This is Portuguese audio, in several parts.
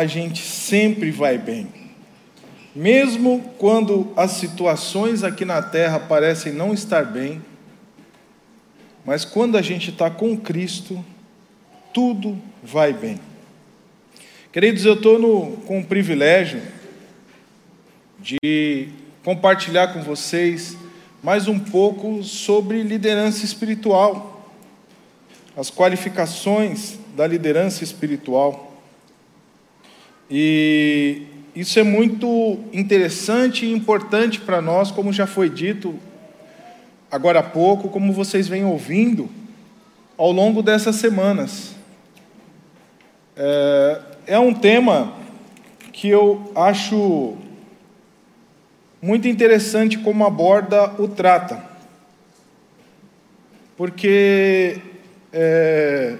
a gente sempre vai bem. Mesmo quando as situações aqui na terra parecem não estar bem, mas quando a gente está com Cristo, tudo vai bem. Queridos, eu estou com o privilégio de compartilhar com vocês mais um pouco sobre liderança espiritual, as qualificações da liderança espiritual. E isso é muito interessante e importante para nós, como já foi dito agora há pouco, como vocês vêm ouvindo ao longo dessas semanas. É, é um tema que eu acho muito interessante como aborda o trata, porque é,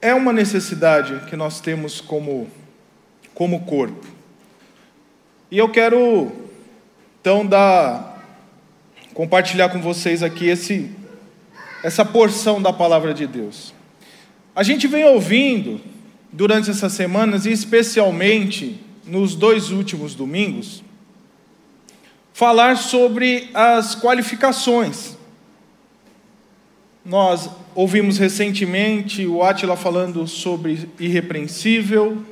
é uma necessidade que nós temos como, como corpo. E eu quero, então, dar, compartilhar com vocês aqui esse, essa porção da palavra de Deus. A gente vem ouvindo durante essas semanas, e especialmente nos dois últimos domingos, falar sobre as qualificações. Nós ouvimos recentemente o Átila falando sobre irrepreensível,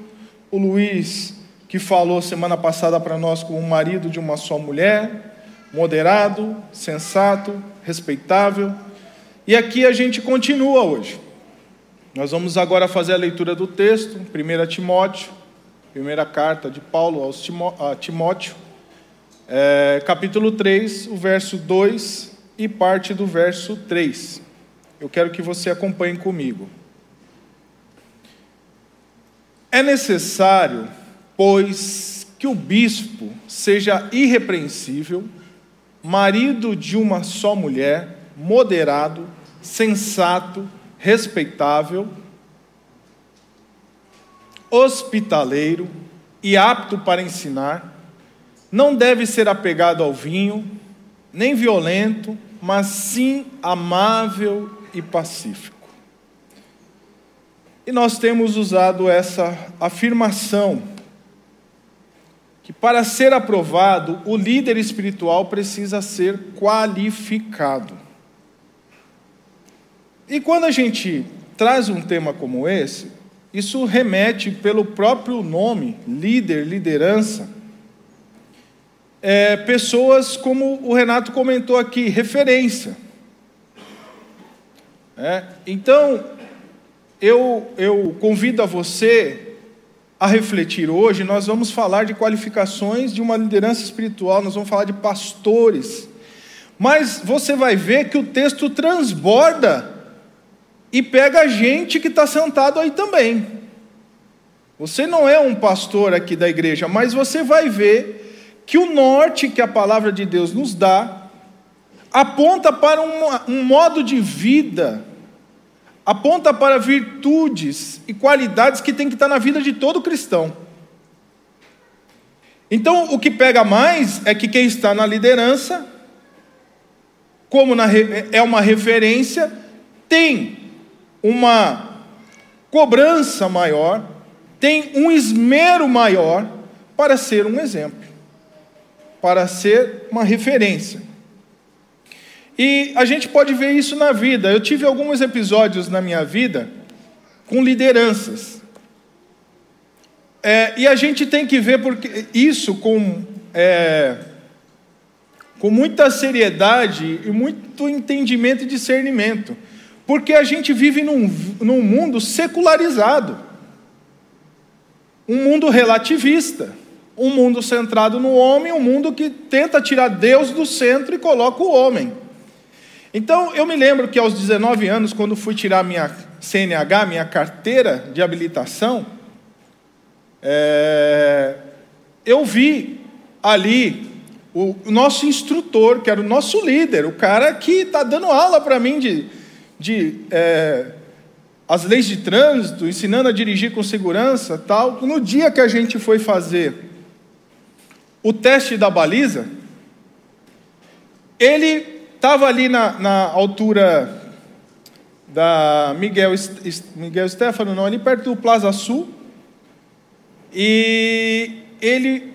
o Luiz que falou semana passada para nós como marido de uma só mulher, moderado, sensato, respeitável. E aqui a gente continua hoje. Nós vamos agora fazer a leitura do texto, 1 Timóteo, primeira carta de Paulo aos Timó a Timóteo, é, capítulo 3, o verso 2 e parte do verso 3. Eu quero que você acompanhe comigo. É necessário pois que o bispo seja irrepreensível, marido de uma só mulher, moderado, sensato, respeitável, hospitaleiro e apto para ensinar, não deve ser apegado ao vinho, nem violento, mas sim amável e pacífico. E nós temos usado essa afirmação que para ser aprovado, o líder espiritual precisa ser qualificado. E quando a gente traz um tema como esse, isso remete pelo próprio nome, líder, liderança, é, pessoas como o Renato comentou aqui, referência. É, então, eu, eu convido a você a refletir hoje, nós vamos falar de qualificações de uma liderança espiritual, nós vamos falar de pastores. Mas você vai ver que o texto transborda e pega a gente que está sentado aí também. Você não é um pastor aqui da igreja, mas você vai ver que o norte que a palavra de Deus nos dá aponta para um, um modo de vida aponta para virtudes e qualidades que tem que estar na vida de todo cristão. Então, o que pega mais é que quem está na liderança, como na, é uma referência, tem uma cobrança maior, tem um esmero maior para ser um exemplo, para ser uma referência. E a gente pode ver isso na vida. Eu tive alguns episódios na minha vida com lideranças. É, e a gente tem que ver porque isso com, é, com muita seriedade e muito entendimento e discernimento. Porque a gente vive num, num mundo secularizado, um mundo relativista, um mundo centrado no homem, um mundo que tenta tirar Deus do centro e coloca o homem. Então, eu me lembro que aos 19 anos, quando fui tirar minha CNH, minha carteira de habilitação, é, eu vi ali o, nosso instrutor, que era o nosso líder, o cara que está dando aula para mim de, de é, as leis de trânsito, ensinando a dirigir com segurança tal. No dia que a gente foi fazer o teste da baliza, ele Estava ali na, na altura da Miguel, Miguel Stefano, não, ali perto do Plaza Sul. e ele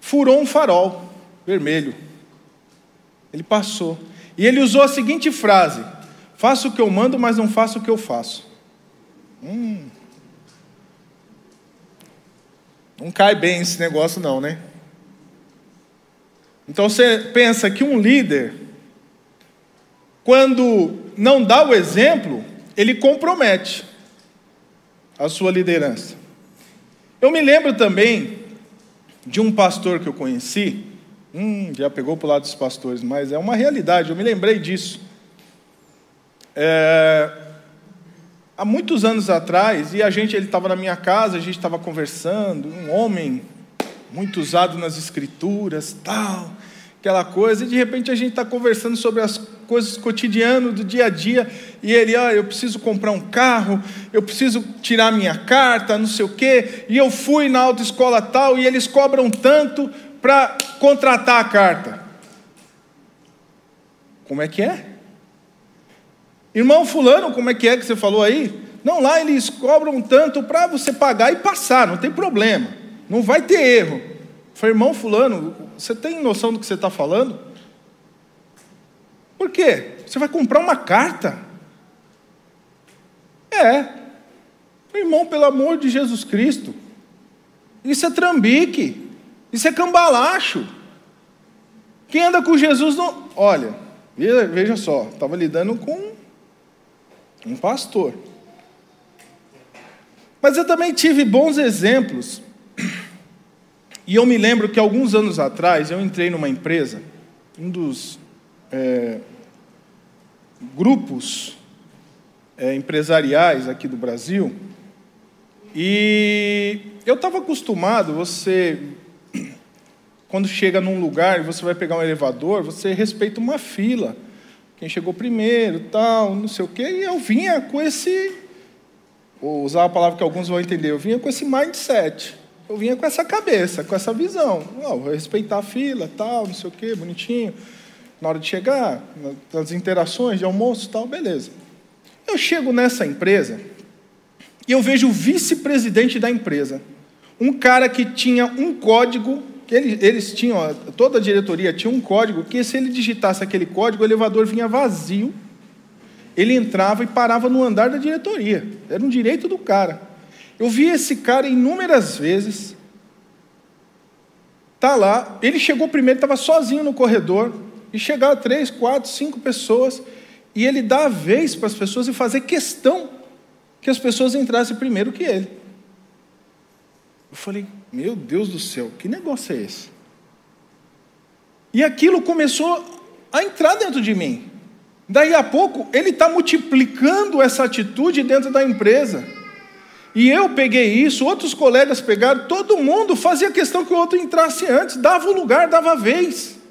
furou um farol vermelho. Ele passou. E ele usou a seguinte frase: Faço o que eu mando, mas não faço o que eu faço. Hum. Não cai bem esse negócio, não, né? Então você pensa que um líder, quando não dá o exemplo, ele compromete a sua liderança. Eu me lembro também de um pastor que eu conheci, hum, já pegou para o lado dos pastores, mas é uma realidade, eu me lembrei disso. É, há muitos anos atrás, e a gente, ele estava na minha casa, a gente estava conversando, um homem muito usado nas escrituras, tal, aquela coisa, e de repente a gente está conversando sobre as coisas cotidianas do dia a dia, e ele, ah, eu preciso comprar um carro, eu preciso tirar minha carta, não sei o quê, e eu fui na autoescola tal, e eles cobram tanto para contratar a carta. Como é que é? Irmão fulano, como é que é que você falou aí? Não, lá eles cobram tanto para você pagar e passar, não tem problema. Não vai ter erro. falei, irmão fulano, você tem noção do que você está falando? Por quê? Você vai comprar uma carta? É. Irmão, pelo amor de Jesus Cristo. Isso é trambique. Isso é cambalacho. Quem anda com Jesus não. Olha, veja só, estava lidando com um pastor. Mas eu também tive bons exemplos. E eu me lembro que alguns anos atrás eu entrei numa empresa, um dos é, grupos é, empresariais aqui do Brasil, e eu estava acostumado, você, quando chega num lugar e você vai pegar um elevador, você respeita uma fila. Quem chegou primeiro, tal, não sei o quê, e eu vinha com esse, vou usar a palavra que alguns vão entender, eu vinha com esse mindset, eu vinha com essa cabeça, com essa visão, oh, respeitar a fila, tal, não sei o quê, bonitinho, na hora de chegar, nas interações de almoço, tal, beleza. Eu chego nessa empresa e eu vejo o vice-presidente da empresa, um cara que tinha um código que eles, eles tinham, toda a diretoria tinha um código que se ele digitasse aquele código, o elevador vinha vazio, ele entrava e parava no andar da diretoria. Era um direito do cara. Eu vi esse cara inúmeras vezes. Tá lá, ele chegou primeiro, estava sozinho no corredor, e chegaram três, quatro, cinco pessoas, e ele dá a vez para as pessoas e fazer questão que as pessoas entrassem primeiro que ele. Eu falei, meu Deus do céu, que negócio é esse? E aquilo começou a entrar dentro de mim. Daí a pouco, ele está multiplicando essa atitude dentro da empresa. E eu peguei isso, outros colegas pegaram, todo mundo fazia questão que o outro entrasse antes, dava o lugar, dava a vez.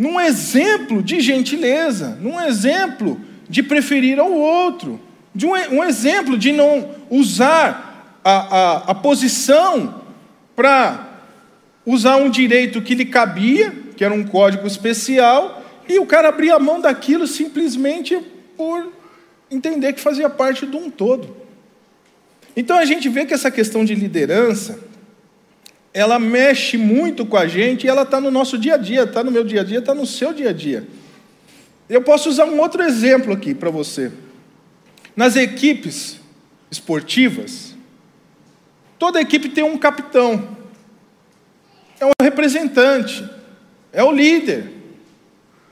Num exemplo de gentileza, num exemplo de preferir ao outro, de um, um exemplo de não usar a, a, a posição para usar um direito que lhe cabia, que era um código especial, e o cara abria mão daquilo simplesmente por entender que fazia parte de um todo. Então a gente vê que essa questão de liderança, ela mexe muito com a gente e ela está no nosso dia a dia, está no meu dia a dia, está no seu dia a dia. Eu posso usar um outro exemplo aqui para você. Nas equipes esportivas, Toda equipe tem um capitão, é um representante, é o líder.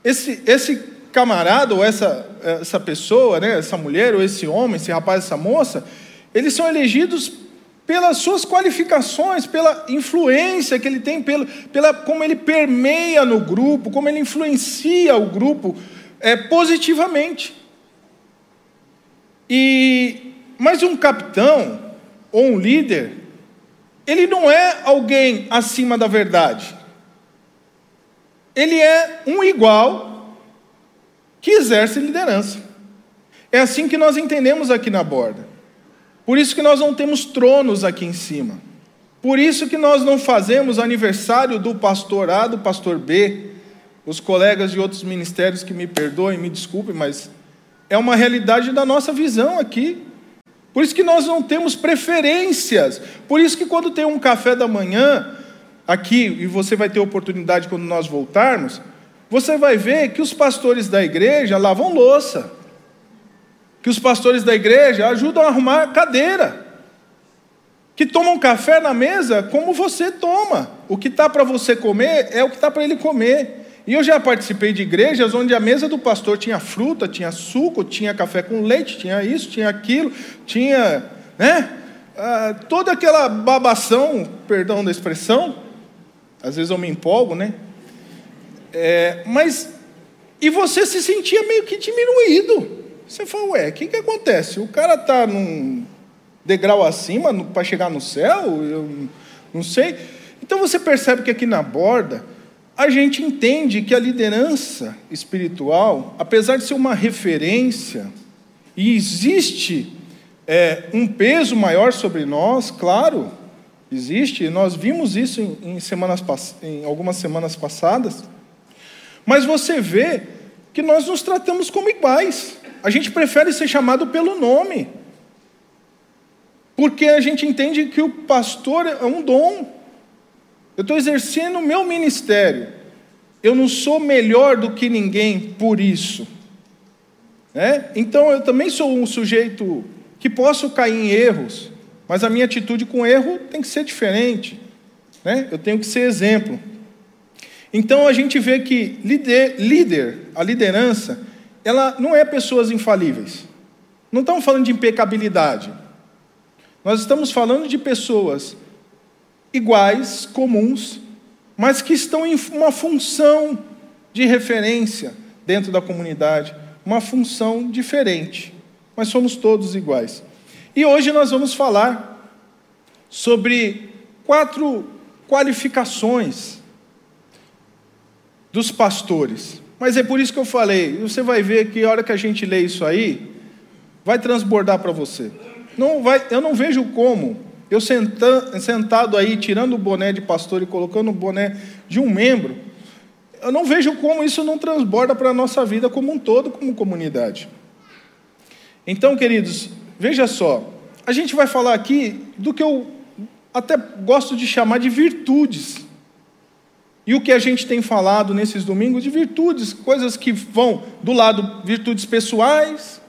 Esse, esse camarada ou essa, essa pessoa, né, essa mulher ou esse homem, esse rapaz, essa moça, eles são elegidos pelas suas qualificações, pela influência que ele tem, pela, pela como ele permeia no grupo, como ele influencia o grupo é, positivamente. E mas um capitão ou um líder, ele não é alguém acima da verdade. Ele é um igual que exerce liderança. É assim que nós entendemos aqui na borda. Por isso que nós não temos tronos aqui em cima. Por isso que nós não fazemos aniversário do pastor A, do pastor B. Os colegas de outros ministérios que me perdoem, me desculpem, mas é uma realidade da nossa visão aqui. Por isso que nós não temos preferências. Por isso que quando tem um café da manhã aqui, e você vai ter oportunidade quando nós voltarmos, você vai ver que os pastores da igreja lavam louça. Que os pastores da igreja ajudam a arrumar cadeira. Que tomam café na mesa como você toma. O que está para você comer é o que está para ele comer. E eu já participei de igrejas onde a mesa do pastor tinha fruta, tinha suco, tinha café com leite, tinha isso, tinha aquilo, tinha, né? Ah, toda aquela babação, perdão da expressão, às vezes eu me empolgo, né? É, mas, e você se sentia meio que diminuído. Você fala, ué, o que, que acontece? O cara está num degrau acima para chegar no céu? Eu não sei. Então você percebe que aqui na borda, a gente entende que a liderança espiritual, apesar de ser uma referência, e existe é, um peso maior sobre nós, claro, existe, nós vimos isso em, em, semanas, em algumas semanas passadas, mas você vê que nós nos tratamos como iguais, a gente prefere ser chamado pelo nome, porque a gente entende que o pastor é um dom, eu estou exercendo o meu ministério. Eu não sou melhor do que ninguém por isso. Né? Então eu também sou um sujeito que posso cair em erros, mas a minha atitude com erro tem que ser diferente. Né? Eu tenho que ser exemplo. Então a gente vê que líder, líder, a liderança, ela não é pessoas infalíveis. Não estamos falando de impecabilidade. Nós estamos falando de pessoas iguais, comuns, mas que estão em uma função de referência dentro da comunidade, uma função diferente, mas somos todos iguais. E hoje nós vamos falar sobre quatro qualificações dos pastores. Mas é por isso que eu falei, você vai ver que a hora que a gente lê isso aí, vai transbordar para você. Não vai, eu não vejo como eu sentado aí, tirando o boné de pastor e colocando o boné de um membro, eu não vejo como isso não transborda para a nossa vida como um todo, como comunidade. Então, queridos, veja só, a gente vai falar aqui do que eu até gosto de chamar de virtudes. E o que a gente tem falado nesses domingos de virtudes, coisas que vão do lado virtudes pessoais,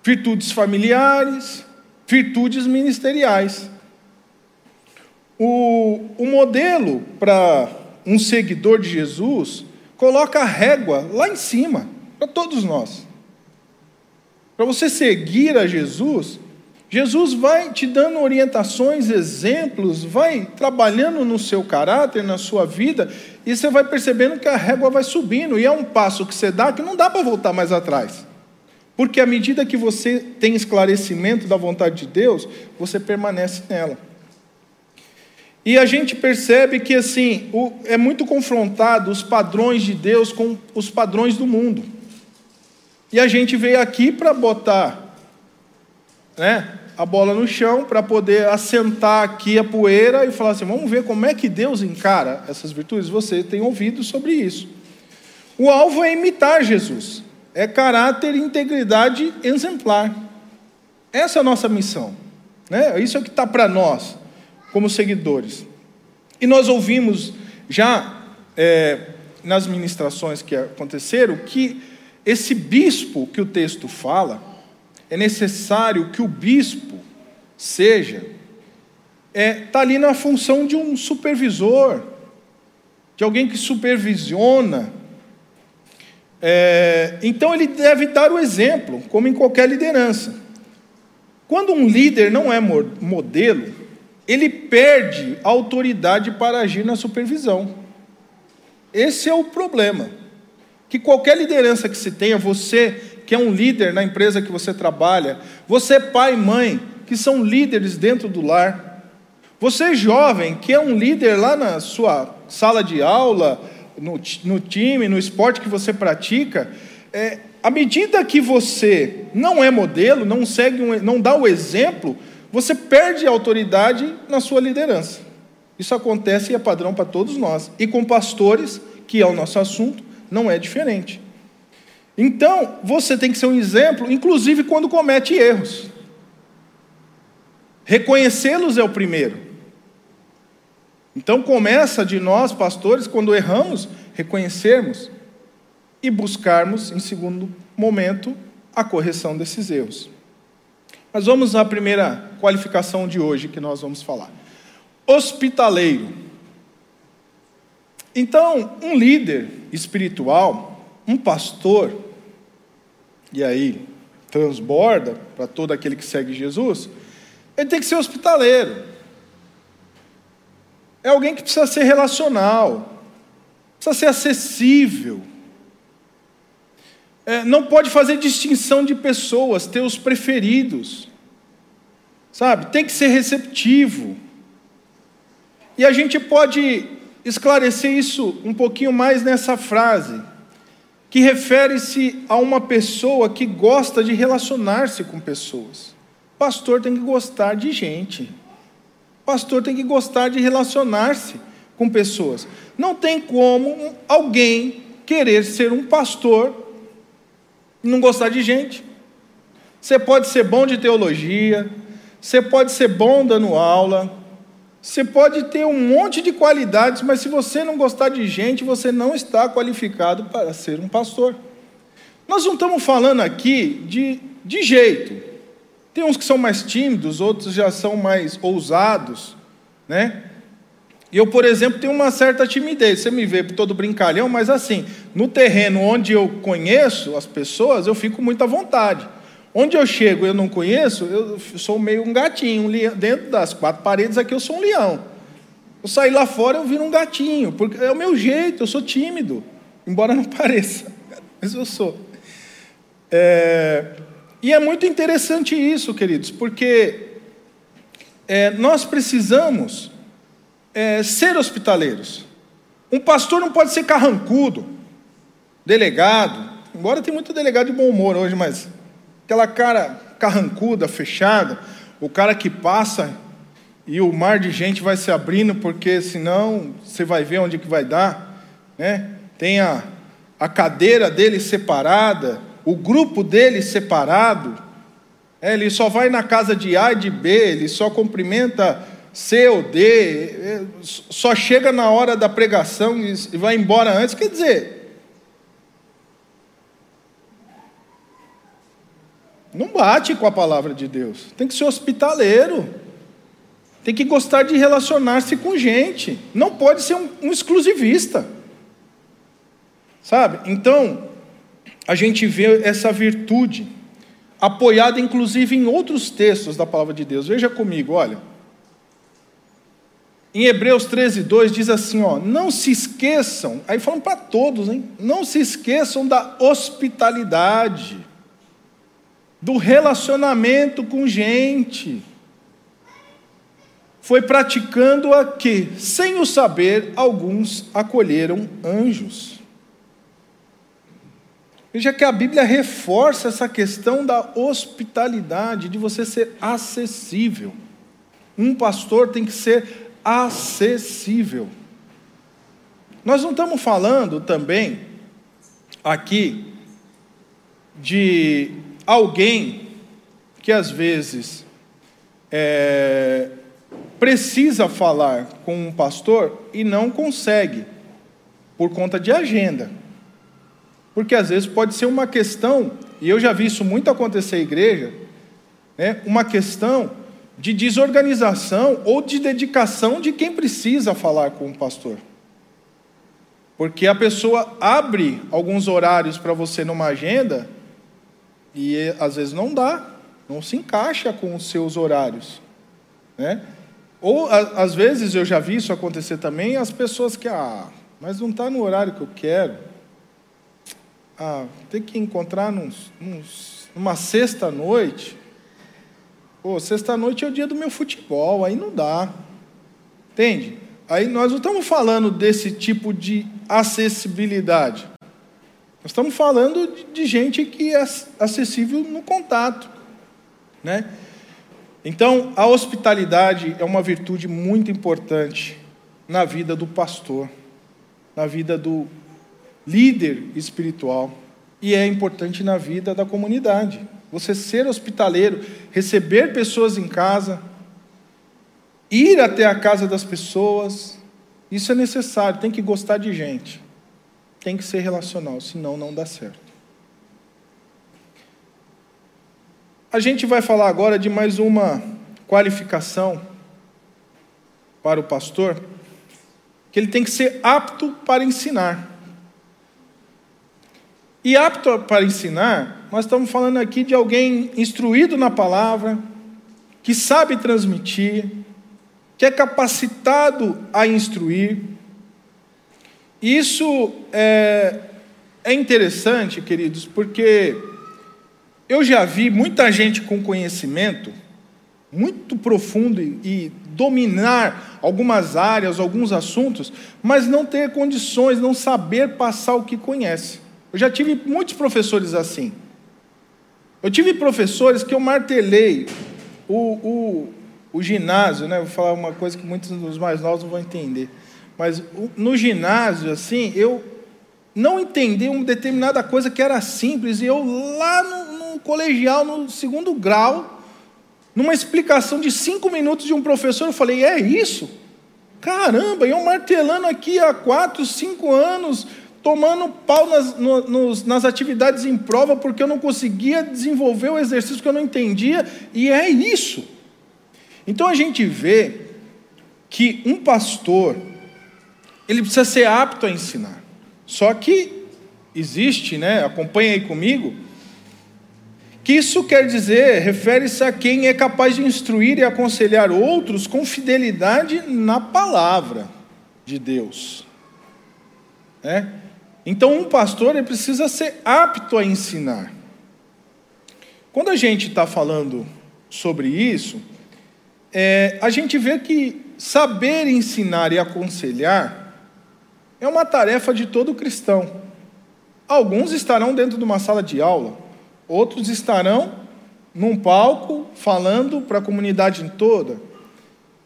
virtudes familiares, virtudes ministeriais. O, o modelo para um seguidor de Jesus coloca a régua lá em cima, para todos nós. Para você seguir a Jesus, Jesus vai te dando orientações, exemplos, vai trabalhando no seu caráter, na sua vida, e você vai percebendo que a régua vai subindo, e é um passo que você dá que não dá para voltar mais atrás. Porque à medida que você tem esclarecimento da vontade de Deus, você permanece nela. E a gente percebe que assim é muito confrontado os padrões de Deus com os padrões do mundo. E a gente veio aqui para botar né, a bola no chão, para poder assentar aqui a poeira e falar assim: vamos ver como é que Deus encara essas virtudes. Você tem ouvido sobre isso. O alvo é imitar Jesus, é caráter e integridade exemplar. Essa é a nossa missão. Né? Isso é o que está para nós como seguidores. E nós ouvimos já é, nas ministrações que aconteceram que esse bispo que o texto fala, é necessário que o bispo seja, está é, tá ali na função de um supervisor, de alguém que supervisiona. É, então ele deve dar o exemplo, como em qualquer liderança. Quando um líder não é modelo, ele perde a autoridade para agir na supervisão. Esse é o problema. Que qualquer liderança que se tenha, você que é um líder na empresa que você trabalha, você pai e mãe, que são líderes dentro do lar, você jovem, que é um líder lá na sua sala de aula, no, no time, no esporte que você pratica, é, à medida que você não é modelo, não segue, um, não dá o exemplo, você perde a autoridade na sua liderança. Isso acontece e é padrão para todos nós. E com pastores, que é o nosso assunto, não é diferente. Então, você tem que ser um exemplo, inclusive quando comete erros. Reconhecê-los é o primeiro. Então começa de nós, pastores, quando erramos, reconhecermos e buscarmos, em segundo momento, a correção desses erros. Mas vamos à primeira qualificação de hoje que nós vamos falar. Hospitaleiro. Então, um líder espiritual, um pastor, e aí transborda para todo aquele que segue Jesus, ele tem que ser hospitaleiro. É alguém que precisa ser relacional, precisa ser acessível. É, não pode fazer distinção de pessoas, ter os preferidos. Sabe? Tem que ser receptivo. E a gente pode esclarecer isso um pouquinho mais nessa frase, que refere-se a uma pessoa que gosta de relacionar-se com pessoas. Pastor tem que gostar de gente. Pastor tem que gostar de relacionar-se com pessoas. Não tem como alguém querer ser um pastor e não gostar de gente. Você pode ser bom de teologia, você pode ser bom dando aula, você pode ter um monte de qualidades, mas se você não gostar de gente, você não está qualificado para ser um pastor. Nós não estamos falando aqui de, de jeito. Tem uns que são mais tímidos, outros já são mais ousados, né? Eu, por exemplo, tenho uma certa timidez. Você me vê todo brincalhão, mas assim, no terreno onde eu conheço as pessoas, eu fico muito à vontade. Onde eu chego eu não conheço, eu sou meio um gatinho. Um leão, dentro das quatro paredes aqui eu sou um leão. Eu sair lá fora eu viro um gatinho, porque é o meu jeito, eu sou tímido, embora não pareça, mas eu sou. É, e é muito interessante isso, queridos, porque é, nós precisamos é, ser hospitaleiros. Um pastor não pode ser carrancudo, delegado, embora tem muito delegado de bom humor hoje, mas aquela cara carrancuda, fechada, o cara que passa e o mar de gente vai se abrindo, porque senão você vai ver onde que vai dar, né? Tem a, a cadeira dele separada, o grupo dele separado, é, ele só vai na casa de A e de B, ele só cumprimenta C ou D, é, só chega na hora da pregação e vai embora antes. Quer dizer, Não bate com a palavra de Deus. Tem que ser hospitaleiro. Tem que gostar de relacionar-se com gente. Não pode ser um, um exclusivista. Sabe? Então, a gente vê essa virtude apoiada inclusive em outros textos da palavra de Deus. Veja comigo, olha. Em Hebreus 13, 2 diz assim: ó, não se esqueçam, aí falando para todos, hein? Não se esqueçam da hospitalidade do relacionamento com gente. Foi praticando a que, sem o saber, alguns acolheram anjos. Veja que a Bíblia reforça essa questão da hospitalidade, de você ser acessível. Um pastor tem que ser acessível. Nós não estamos falando também aqui de alguém que às vezes é, precisa falar com um pastor e não consegue, por conta de agenda. Porque às vezes pode ser uma questão, e eu já vi isso muito acontecer em igreja, né, uma questão de desorganização ou de dedicação de quem precisa falar com o pastor. Porque a pessoa abre alguns horários para você numa agenda e às vezes não dá, não se encaixa com os seus horários. Né? Ou a, às vezes eu já vi isso acontecer também, as pessoas que, ah, mas não está no horário que eu quero. Ah, tem que encontrar num, num, numa sexta-noite. Pô, sexta-noite é o dia do meu futebol, aí não dá. Entende? Aí nós não estamos falando desse tipo de acessibilidade. Nós estamos falando de gente que é acessível no contato, né? Então, a hospitalidade é uma virtude muito importante na vida do pastor, na vida do líder espiritual e é importante na vida da comunidade. Você ser hospitaleiro, receber pessoas em casa, ir até a casa das pessoas. Isso é necessário, tem que gostar de gente. Tem que ser relacional, senão não dá certo. A gente vai falar agora de mais uma qualificação para o pastor, que ele tem que ser apto para ensinar. E apto para ensinar, nós estamos falando aqui de alguém instruído na palavra, que sabe transmitir, que é capacitado a instruir. Isso é, é interessante, queridos, porque eu já vi muita gente com conhecimento muito profundo e, dominar algumas áreas, alguns assuntos, mas não ter condições, não saber passar o que conhece. Eu já tive muitos professores assim. Eu tive professores que eu martelei o, o, o ginásio, né? Vou falar uma coisa que muitos dos mais novos não vão entender. Mas no ginásio, assim, eu não entendi uma determinada coisa que era simples, e eu lá no, no colegial, no segundo grau, numa explicação de cinco minutos de um professor, eu falei: é isso? Caramba, eu martelando aqui há quatro, cinco anos, tomando pau nas, no, nos, nas atividades em prova, porque eu não conseguia desenvolver o exercício que eu não entendia, e é isso. Então a gente vê que um pastor, ele precisa ser apto a ensinar. Só que existe, né? Acompanha aí comigo que isso quer dizer, refere-se a quem é capaz de instruir e aconselhar outros com fidelidade na palavra de Deus. É? Então, um pastor ele precisa ser apto a ensinar. Quando a gente está falando sobre isso, é, a gente vê que saber ensinar e aconselhar é uma tarefa de todo cristão. Alguns estarão dentro de uma sala de aula, Outros estarão num palco falando para a comunidade toda.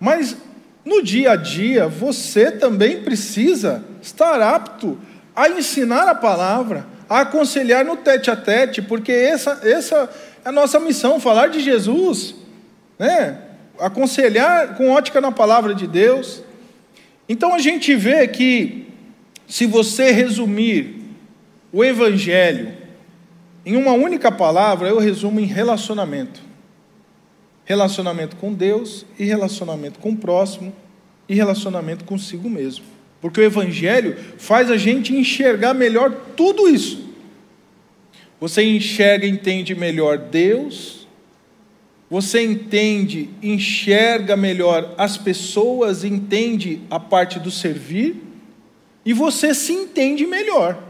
Mas no dia a dia, você também precisa estar apto a ensinar a palavra, a aconselhar no tete a tete, porque essa, essa é a nossa missão, falar de Jesus, né? aconselhar com ótica na palavra de Deus. Então a gente vê que, se você resumir o Evangelho em uma única palavra, eu resumo em relacionamento. Relacionamento com Deus e relacionamento com o próximo e relacionamento consigo mesmo. Porque o Evangelho faz a gente enxergar melhor tudo isso. Você enxerga e entende melhor Deus, você entende, enxerga melhor as pessoas, entende a parte do servir, e você se entende melhor.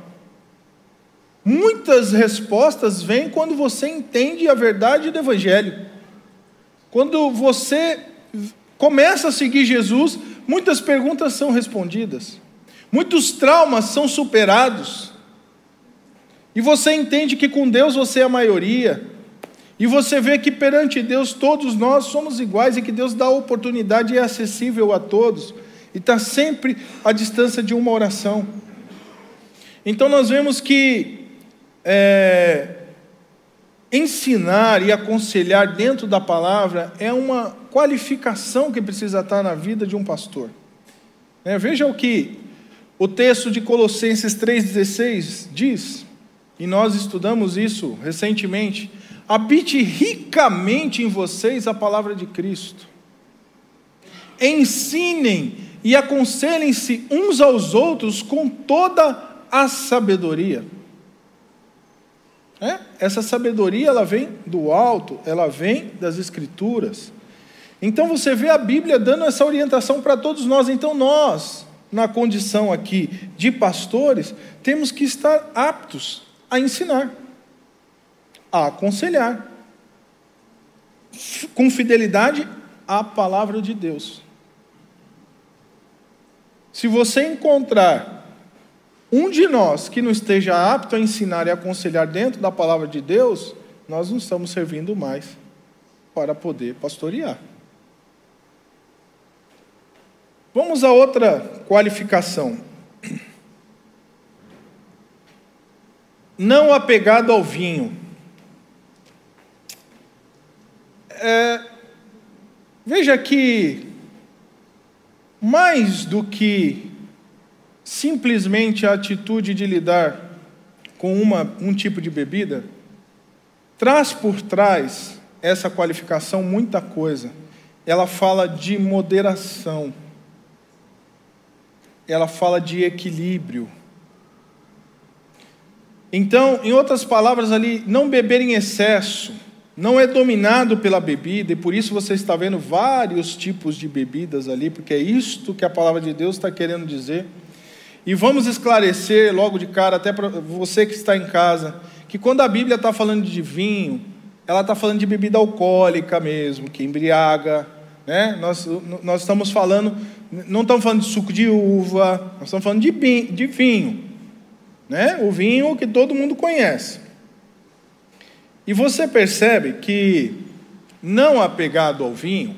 Muitas respostas vêm quando você entende a verdade do Evangelho. Quando você começa a seguir Jesus, muitas perguntas são respondidas, muitos traumas são superados, e você entende que com Deus você é a maioria, e você vê que perante Deus todos nós somos iguais e que Deus dá oportunidade e é acessível a todos, e está sempre à distância de uma oração. Então nós vemos que é, ensinar e aconselhar dentro da palavra é uma qualificação que precisa estar na vida de um pastor. É, veja o que o texto de Colossenses 3,16 diz, e nós estudamos isso recentemente: habite ricamente em vocês a palavra de Cristo. Ensinem e aconselhem-se uns aos outros com toda a sabedoria. É? Essa sabedoria ela vem do alto, ela vem das escrituras. Então você vê a Bíblia dando essa orientação para todos nós. Então nós, na condição aqui de pastores, temos que estar aptos a ensinar, a aconselhar, com fidelidade à palavra de Deus. Se você encontrar um de nós que não esteja apto a ensinar e aconselhar dentro da palavra de Deus, nós não estamos servindo mais para poder pastorear. Vamos a outra qualificação. Não apegado ao vinho. É, veja que mais do que simplesmente a atitude de lidar com uma, um tipo de bebida, traz por trás essa qualificação muita coisa. Ela fala de moderação, ela fala de equilíbrio. Então, em outras palavras, ali, não beber em excesso, não é dominado pela bebida, e por isso você está vendo vários tipos de bebidas ali, porque é isto que a palavra de Deus está querendo dizer. E vamos esclarecer logo de cara, até para você que está em casa, que quando a Bíblia está falando de vinho, ela está falando de bebida alcoólica mesmo, que embriaga. Né? Nós, nós estamos falando, não estamos falando de suco de uva, nós estamos falando de, de vinho. Né? O vinho que todo mundo conhece. E você percebe que não apegado ao vinho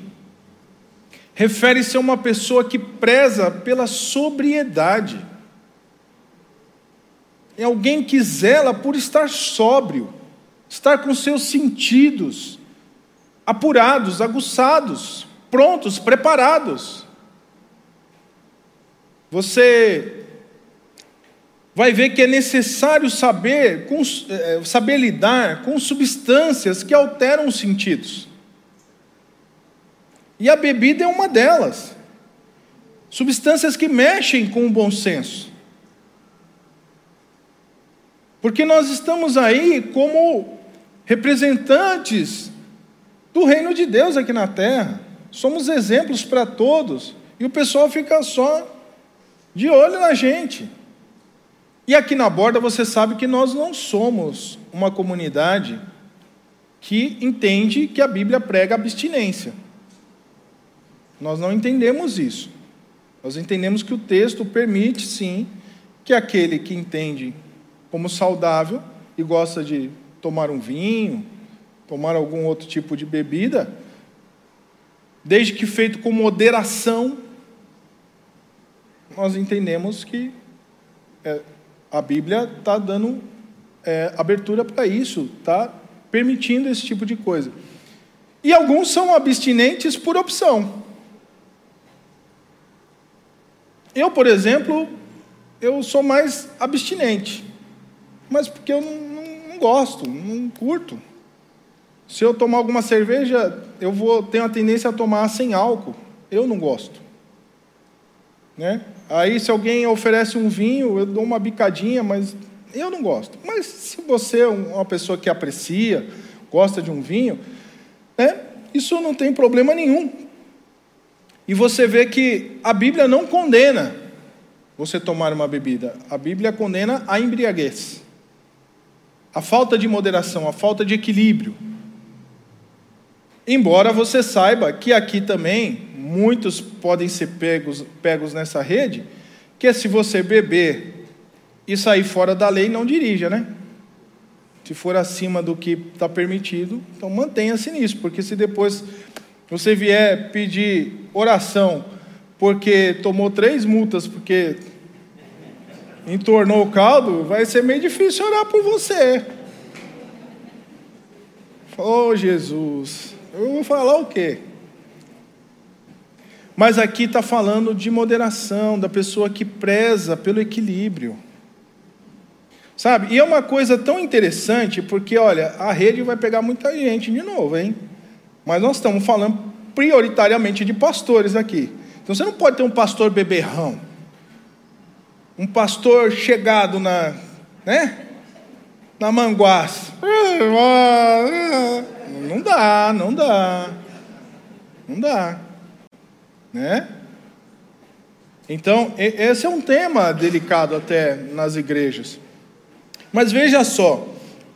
refere-se a uma pessoa que preza pela sobriedade. É alguém que zela por estar sóbrio, estar com seus sentidos apurados, aguçados, prontos, preparados. Você vai ver que é necessário saber, é, saber lidar com substâncias que alteram os sentidos. E a bebida é uma delas. Substâncias que mexem com o bom senso. Porque nós estamos aí como representantes do reino de Deus aqui na terra. Somos exemplos para todos. E o pessoal fica só de olho na gente. E aqui na borda você sabe que nós não somos uma comunidade que entende que a Bíblia prega abstinência. Nós não entendemos isso. Nós entendemos que o texto permite, sim, que aquele que entende como saudável e gosta de tomar um vinho, tomar algum outro tipo de bebida, desde que feito com moderação, nós entendemos que é, a Bíblia está dando é, abertura para isso, está permitindo esse tipo de coisa. E alguns são abstinentes por opção. Eu, por exemplo, eu sou mais abstinente mas porque eu não, não, não gosto, não curto. Se eu tomar alguma cerveja, eu vou ter a tendência a tomar sem álcool. Eu não gosto. Né? Aí, se alguém oferece um vinho, eu dou uma bicadinha, mas eu não gosto. Mas se você é uma pessoa que aprecia, gosta de um vinho, né? isso não tem problema nenhum. E você vê que a Bíblia não condena você tomar uma bebida. A Bíblia condena a embriaguez a falta de moderação, a falta de equilíbrio. Embora você saiba que aqui também muitos podem ser pegos, pegos nessa rede, que é se você beber e sair fora da lei, não dirija, né? Se for acima do que está permitido, então mantenha-se nisso, porque se depois você vier pedir oração porque tomou três multas, porque entornou o caldo, vai ser meio difícil orar por você. Oh, Jesus, eu vou falar o quê? Mas aqui está falando de moderação, da pessoa que preza pelo equilíbrio. Sabe? E é uma coisa tão interessante, porque, olha, a rede vai pegar muita gente de novo, hein? Mas nós estamos falando prioritariamente de pastores aqui. Então você não pode ter um pastor beberrão um pastor chegado na, né? Na manguaça. Não dá, não dá. Não dá. Né? Então, esse é um tema delicado até nas igrejas. Mas veja só,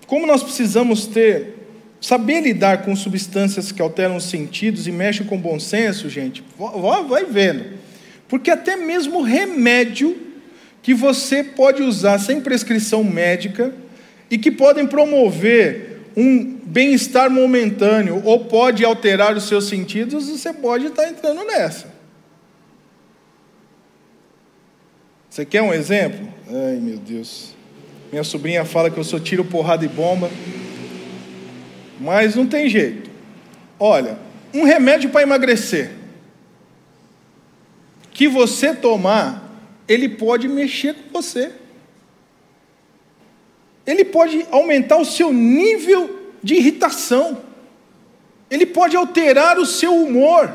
como nós precisamos ter, saber lidar com substâncias que alteram os sentidos e mexem com o bom senso, gente, vai vendo. Porque até mesmo remédio que você pode usar sem prescrição médica e que podem promover um bem-estar momentâneo ou pode alterar os seus sentidos, você pode estar entrando nessa. Você quer um exemplo? Ai, meu Deus. Minha sobrinha fala que eu sou tiro, porrada e bomba. Mas não tem jeito. Olha, um remédio para emagrecer que você tomar, ele pode mexer com você. Ele pode aumentar o seu nível de irritação. Ele pode alterar o seu humor.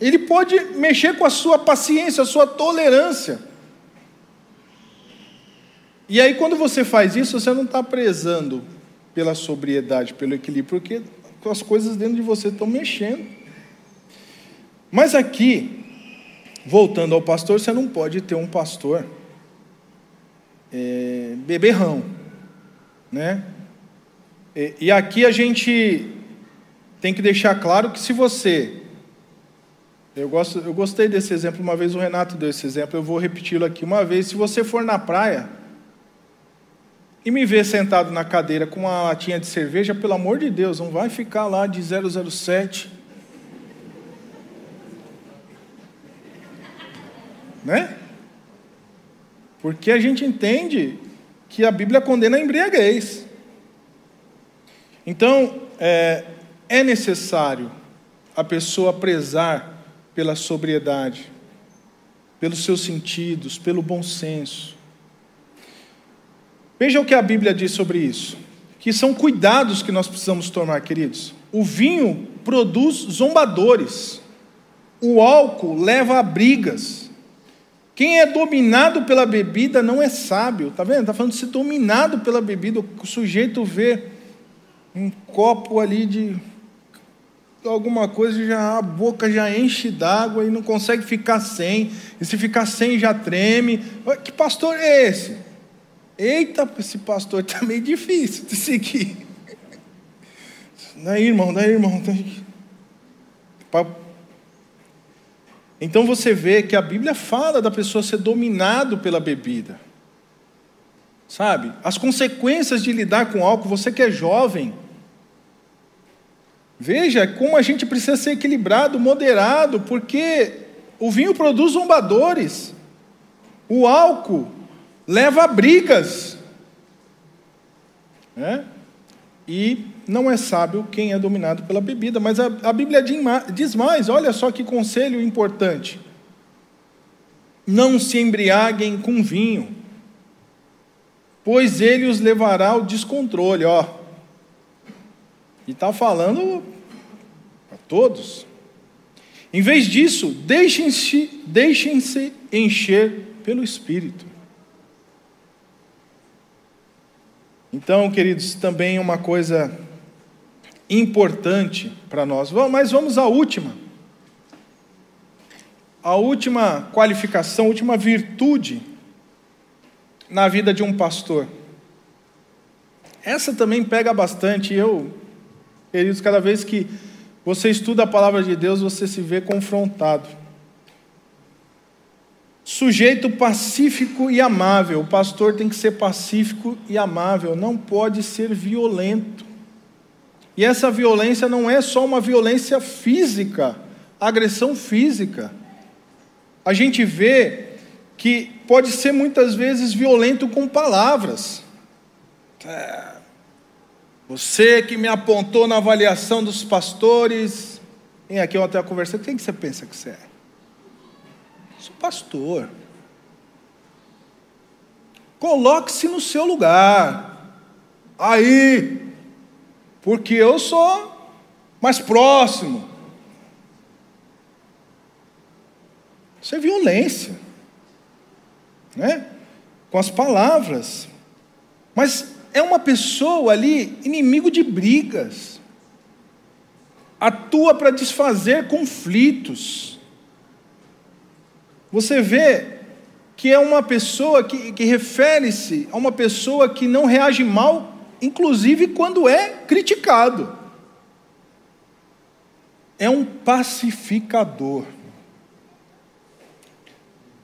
Ele pode mexer com a sua paciência, a sua tolerância. E aí, quando você faz isso, você não está prezando pela sobriedade, pelo equilíbrio, porque as coisas dentro de você estão mexendo. Mas aqui, voltando ao pastor, você não pode ter um pastor é, beberrão, né? E, e aqui a gente tem que deixar claro que se você eu, gosto, eu gostei desse exemplo, uma vez o Renato deu esse exemplo, eu vou repeti-lo aqui uma vez. Se você for na praia e me ver sentado na cadeira com uma latinha de cerveja, pelo amor de Deus, não vai ficar lá de 007. Né? Porque a gente entende que a Bíblia condena a embriaguez. Então, é, é necessário a pessoa prezar pela sobriedade, pelos seus sentidos, pelo bom senso. Veja o que a Bíblia diz sobre isso, que são cuidados que nós precisamos tomar, queridos. O vinho produz zombadores, o álcool leva a brigas. Quem é dominado pela bebida não é sábio, tá vendo? Está falando de ser dominado pela bebida. O sujeito vê um copo ali de alguma coisa, já a boca já enche d'água e não consegue ficar sem. E se ficar sem já treme. Que pastor é esse? Eita, esse pastor está meio difícil de seguir. Daí, irmão, daí, irmão. Daí. Então você vê que a Bíblia fala da pessoa ser dominado pela bebida. Sabe? As consequências de lidar com álcool, você que é jovem, Veja como a gente precisa ser equilibrado, moderado, porque o vinho produz zombadores, o álcool leva a brigas. Né? E não é sábio quem é dominado pela bebida, mas a, a Bíblia diz mais: olha só que conselho importante. Não se embriaguem com vinho, pois ele os levará ao descontrole. Ó, e está falando para todos. Em vez disso, deixem-se deixem encher pelo Espírito. Então, queridos, também uma coisa importante para nós. Mas vamos à última. A última qualificação, a última virtude na vida de um pastor. Essa também pega bastante. Eu Queridos, cada vez que você estuda a palavra de Deus, você se vê confrontado. Sujeito pacífico e amável. O pastor tem que ser pacífico e amável, não pode ser violento. E essa violência não é só uma violência física, agressão física. A gente vê que pode ser muitas vezes violento com palavras. É você que me apontou na avaliação dos pastores. Vem aqui ontem a conversa. Quem que você pensa que você é? Sou pastor. Coloque-se no seu lugar. Aí. Porque eu sou mais próximo. Isso é violência. Né? Com as palavras. Mas é uma pessoa ali inimigo de brigas, atua para desfazer conflitos. Você vê que é uma pessoa que, que refere-se a uma pessoa que não reage mal, inclusive quando é criticado. É um pacificador.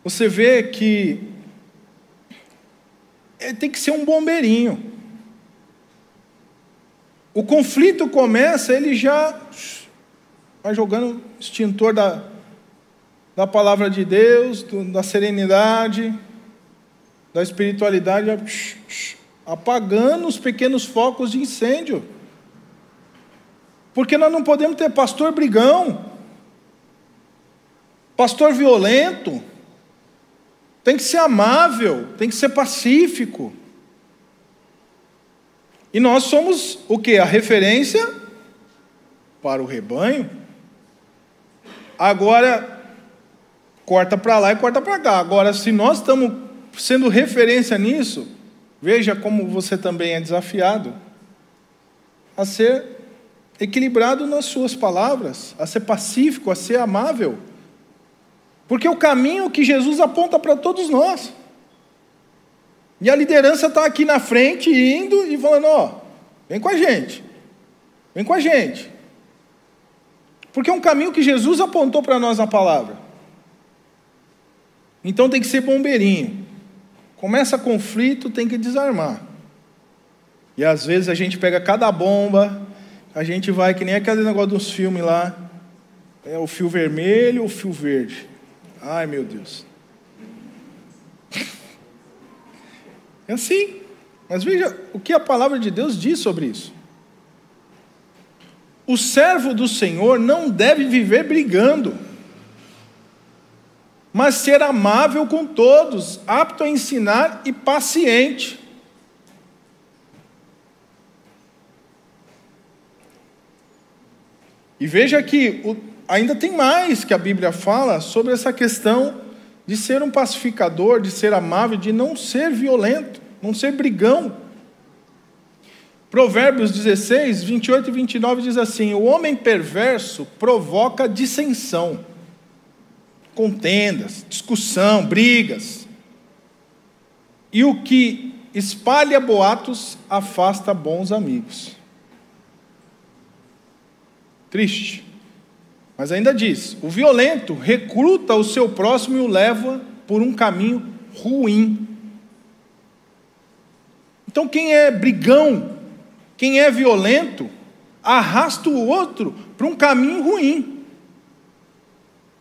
Você vê que é, tem que ser um bombeirinho. O conflito começa, ele já vai jogando extintor da, da palavra de Deus, do, da serenidade, da espiritualidade, apagando os pequenos focos de incêndio. Porque nós não podemos ter pastor brigão. Pastor violento tem que ser amável, tem que ser pacífico. E nós somos o que? A referência para o rebanho. Agora, corta para lá e corta para cá. Agora, se nós estamos sendo referência nisso, veja como você também é desafiado a ser equilibrado nas suas palavras, a ser pacífico, a ser amável. Porque o caminho que Jesus aponta para todos nós. E a liderança está aqui na frente, indo e falando: ó, vem com a gente, vem com a gente. Porque é um caminho que Jesus apontou para nós na palavra. Então tem que ser bombeirinho. Começa conflito, tem que desarmar. E às vezes a gente pega cada bomba, a gente vai que nem aquele negócio dos filmes lá. É o fio vermelho ou o fio verde. Ai meu Deus. É assim. Mas veja o que a palavra de Deus diz sobre isso. O servo do Senhor não deve viver brigando, mas ser amável com todos, apto a ensinar e paciente. E veja que ainda tem mais que a Bíblia fala sobre essa questão de ser um pacificador, de ser amável, de não ser violento, não ser brigão. Provérbios 16, 28 e 29 diz assim: O homem perverso provoca dissensão, contendas, discussão, brigas. E o que espalha boatos afasta bons amigos. Triste. Mas ainda diz: o violento recruta o seu próximo e o leva por um caminho ruim. Então, quem é brigão, quem é violento, arrasta o outro para um caminho ruim.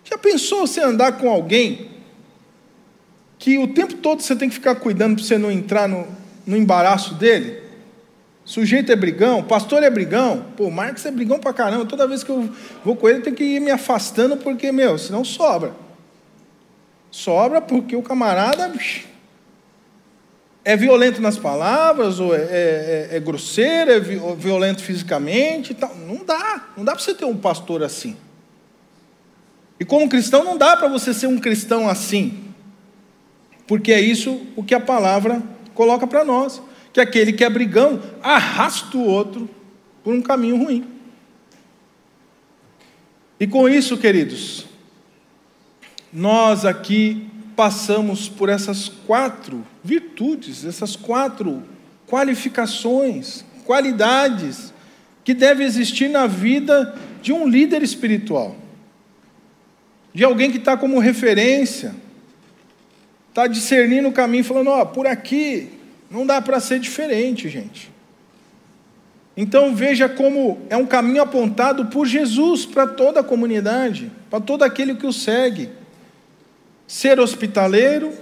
Já pensou você andar com alguém que o tempo todo você tem que ficar cuidando para você não entrar no, no embaraço dele? Sujeito é brigão, pastor é brigão. Pô, Marcos é brigão pra caramba. Toda vez que eu vou com ele, tem que ir me afastando, porque, meu, senão sobra. Sobra porque o camarada é violento nas palavras, ou é, é, é, é grosseiro, é violento fisicamente. Tal. Não dá. Não dá para você ter um pastor assim. E como cristão, não dá para você ser um cristão assim. Porque é isso o que a palavra coloca para nós. Que aquele que é brigão arrasta o outro por um caminho ruim. E com isso, queridos, nós aqui passamos por essas quatro virtudes, essas quatro qualificações, qualidades que devem existir na vida de um líder espiritual, de alguém que está como referência, está discernindo o caminho, falando: ó, oh, por aqui não dá para ser diferente, gente. Então veja como é um caminho apontado por Jesus para toda a comunidade, para todo aquele que o segue ser hospitaleiro,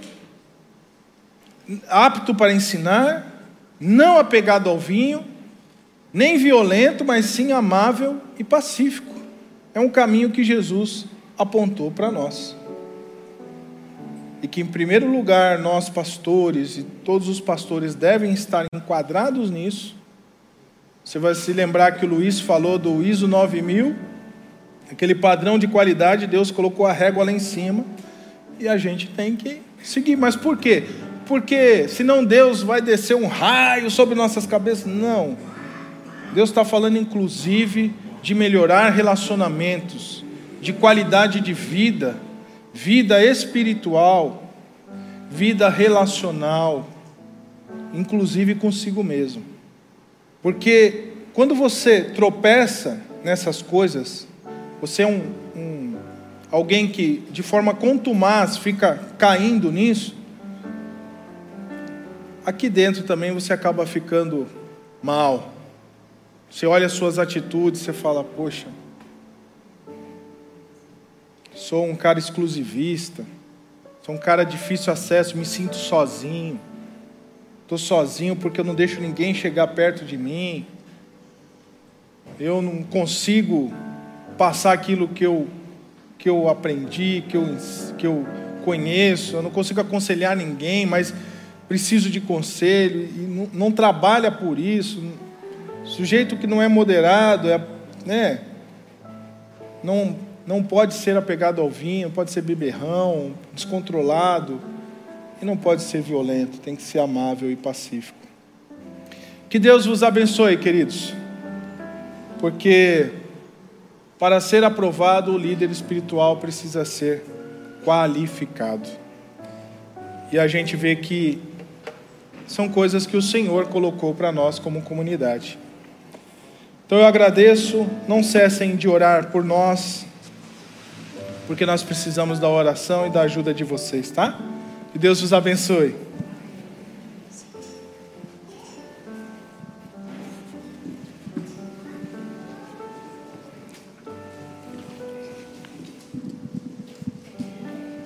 apto para ensinar, não apegado ao vinho, nem violento, mas sim amável e pacífico. É um caminho que Jesus apontou para nós. E que, em primeiro lugar, nós pastores e todos os pastores devem estar enquadrados nisso. Você vai se lembrar que o Luiz falou do ISO 9000, aquele padrão de qualidade, Deus colocou a régua lá em cima e a gente tem que seguir. Mas por quê? Porque senão Deus vai descer um raio sobre nossas cabeças. Não. Deus está falando, inclusive, de melhorar relacionamentos, de qualidade de vida, vida espiritual, vida relacional, inclusive consigo mesmo. Porque quando você tropeça nessas coisas, você é um, um alguém que de forma contumaz fica caindo nisso, aqui dentro também você acaba ficando mal. Você olha as suas atitudes, você fala: Poxa, sou um cara exclusivista, sou um cara difícil acesso, me sinto sozinho. Estou sozinho porque eu não deixo ninguém chegar perto de mim. Eu não consigo passar aquilo que eu que eu aprendi, que eu, que eu conheço, eu não consigo aconselhar ninguém, mas preciso de conselho e não, não trabalha por isso. Sujeito que não é moderado, é, né? Não, não pode ser apegado ao vinho, pode ser beberrão, descontrolado e não pode ser violento, tem que ser amável e pacífico. Que Deus vos abençoe, queridos, porque para ser aprovado, o líder espiritual precisa ser qualificado. E a gente vê que são coisas que o Senhor colocou para nós como comunidade. Então eu agradeço, não cessem de orar por nós, porque nós precisamos da oração e da ajuda de vocês, tá? Que Deus os abençoe.